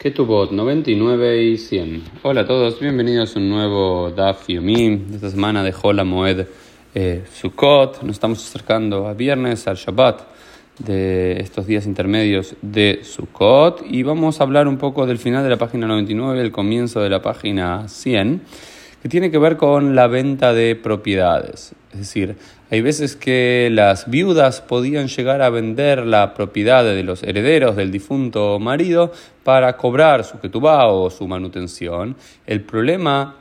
Ketubot 99 y 100. Hola a todos, bienvenidos a un nuevo Daf Yomi de esta semana de Hola Moed eh, Sukkot. Nos estamos acercando a viernes, al Shabbat de estos días intermedios de Sukkot y vamos a hablar un poco del final de la página 99 el comienzo de la página 100 que tiene que ver con la venta de propiedades. Es decir, hay veces que las viudas podían llegar a vender la propiedad de los herederos del difunto marido para cobrar su ketubá o su manutención. El problema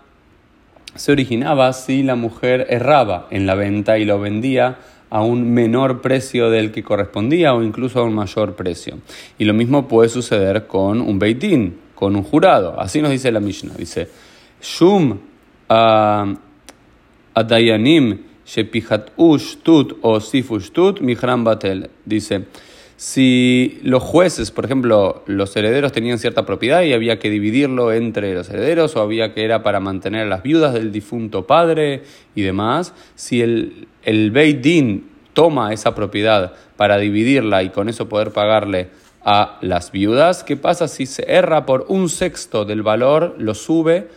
se originaba si la mujer erraba en la venta y lo vendía a un menor precio del que correspondía o incluso a un mayor precio. Y lo mismo puede suceder con un beitín, con un jurado. Así nos dice la Mishnah. Dice, Shum adayanim shepihat tut o sifush tut mihram batel. Dice, si los jueces, por ejemplo, los herederos tenían cierta propiedad y había que dividirlo entre los herederos o había que era para mantener a las viudas del difunto padre y demás, si el, el Beit Din toma esa propiedad para dividirla y con eso poder pagarle a las viudas, ¿qué pasa si se erra por un sexto del valor, lo sube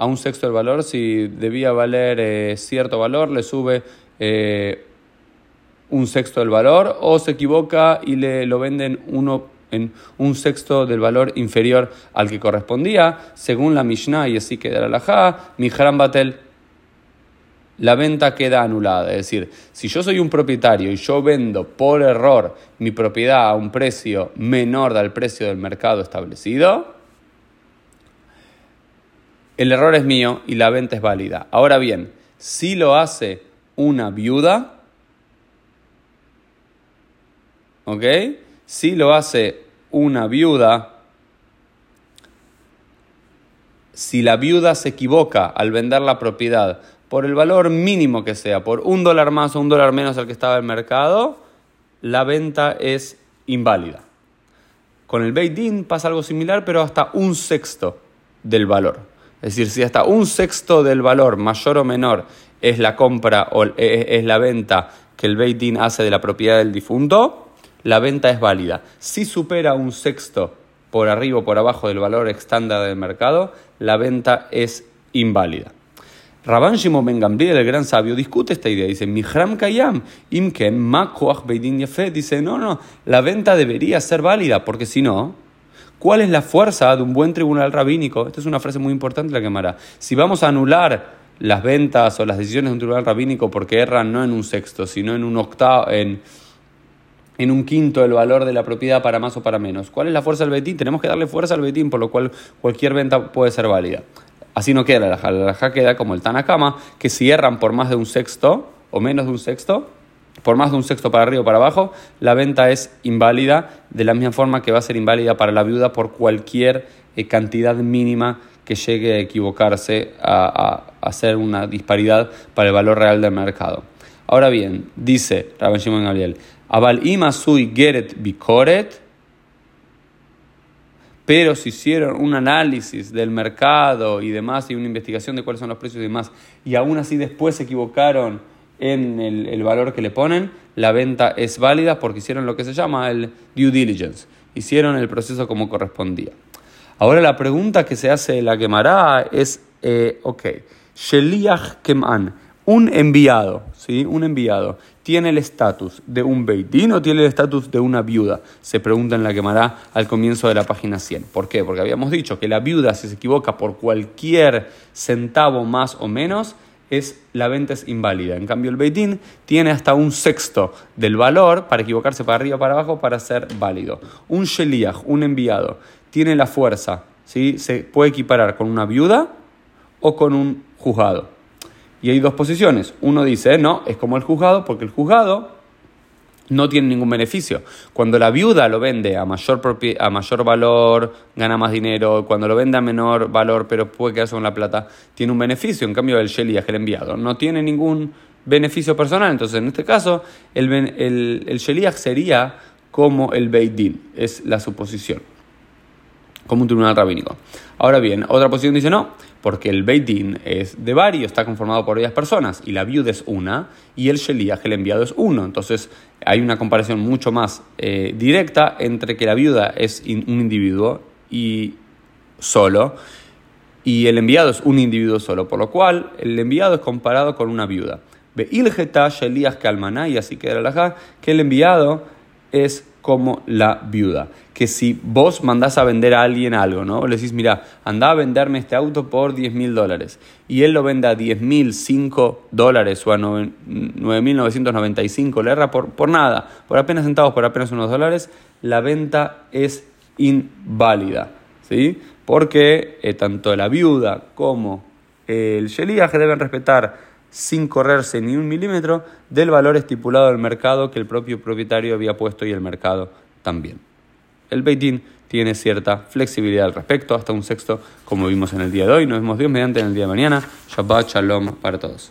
a un sexto del valor? Si debía valer eh, cierto valor, le sube... Eh, un sexto del valor o se equivoca y le lo venden uno en un sexto del valor inferior al que correspondía, según la Mishnah y así queda la mi Mihram Batel, la venta queda anulada. Es decir, si yo soy un propietario y yo vendo por error mi propiedad a un precio menor del precio del mercado establecido, el error es mío y la venta es válida. Ahora bien, si lo hace una viuda, ¿ok? Si lo hace una viuda, si la viuda se equivoca al vender la propiedad por el valor mínimo que sea, por un dólar más o un dólar menos al que estaba el mercado, la venta es inválida. Con el Beit Din pasa algo similar, pero hasta un sexto del valor. Es decir, si hasta un sexto del valor, mayor o menor, es la compra o es la venta que el Beit Din hace de la propiedad del difunto, la venta es válida. Si supera un sexto por arriba o por abajo del valor estándar del mercado, la venta es inválida. Rabban Shimon Ben Gamliel, el gran sabio, discute esta idea. Dice, Mihram Kayam, Imken, Makoach Beidin Dice, no, no, la venta debería ser válida, porque si no, ¿cuál es la fuerza de un buen tribunal rabínico? Esta es una frase muy importante la quemará. Si vamos a anular las ventas o las decisiones de un tribunal rabínico porque erran no en un sexto, sino en un octavo, en en un quinto el valor de la propiedad para más o para menos. ¿Cuál es la fuerza del betín? Tenemos que darle fuerza al betín, por lo cual cualquier venta puede ser válida. Así no queda la laja. La queda como el Tanakama, que cierran por más de un sexto o menos de un sexto, por más de un sexto para arriba o para abajo, la venta es inválida, de la misma forma que va a ser inválida para la viuda por cualquier eh, cantidad mínima que llegue a equivocarse, a, hacer una disparidad para el valor real del mercado. Ahora bien, dice Rabban Shimon Gabriel, geret bikoret, pero si hicieron un análisis del mercado y demás y una investigación de cuáles son los precios y demás, y aún así después se equivocaron en el, valor que le ponen, la venta es válida porque hicieron lo que se llama el due diligence, hicieron el proceso como correspondía. Ahora la pregunta que se hace la quemará es, eh, ok, Sheliach Keman, un enviado, ¿sí? Un enviado. ¿Tiene el estatus de un beitín o tiene el estatus de una viuda? Se pregunta en la quemará al comienzo de la página 100. ¿Por qué? Porque habíamos dicho que la viuda, si se equivoca por cualquier centavo más o menos, es, la venta es inválida. En cambio, el beitín tiene hasta un sexto del valor para equivocarse para arriba para abajo para ser válido. Un sheliach, un enviado, tiene la fuerza, ¿sí? se puede equiparar con una viuda o con un juzgado. Y hay dos posiciones. Uno dice, no, es como el juzgado, porque el juzgado no tiene ningún beneficio. Cuando la viuda lo vende a mayor, a mayor valor, gana más dinero. Cuando lo vende a menor valor, pero puede quedarse con la plata, tiene un beneficio. En cambio, el Sheliach, el enviado, no tiene ningún beneficio personal. Entonces, en este caso, el, el, el sería como el Beit Din. Es la suposición. Como un tribunal rabínico. Ahora bien, otra posición dice no porque el Beit Din es de varios, está conformado por varias personas, y la viuda es una, y el Sheliach, el enviado, es uno. Entonces hay una comparación mucho más eh, directa entre que la viuda es un individuo y solo y el enviado es un individuo solo, por lo cual el enviado es comparado con una viuda. Ilgeta Elías Kalmaná, y así queda la que el enviado es como la viuda. Que si vos mandás a vender a alguien algo, ¿no? Le decís, mira, anda a venderme este auto por 10 mil dólares. Y él lo vende a 10 mil 5 dólares o a 9.995, le erra por, por nada, por apenas centavos, por apenas unos dólares, la venta es inválida. ¿Sí? Porque eh, tanto la viuda como el sheliach deben respetar sin correrse ni un milímetro del valor estipulado del mercado que el propio propietario había puesto y el mercado también. El Beitín tiene cierta flexibilidad al respecto, hasta un sexto, como vimos en el día de hoy. Nos vemos Dios mediante en el día de mañana. Shabbat Shalom para todos.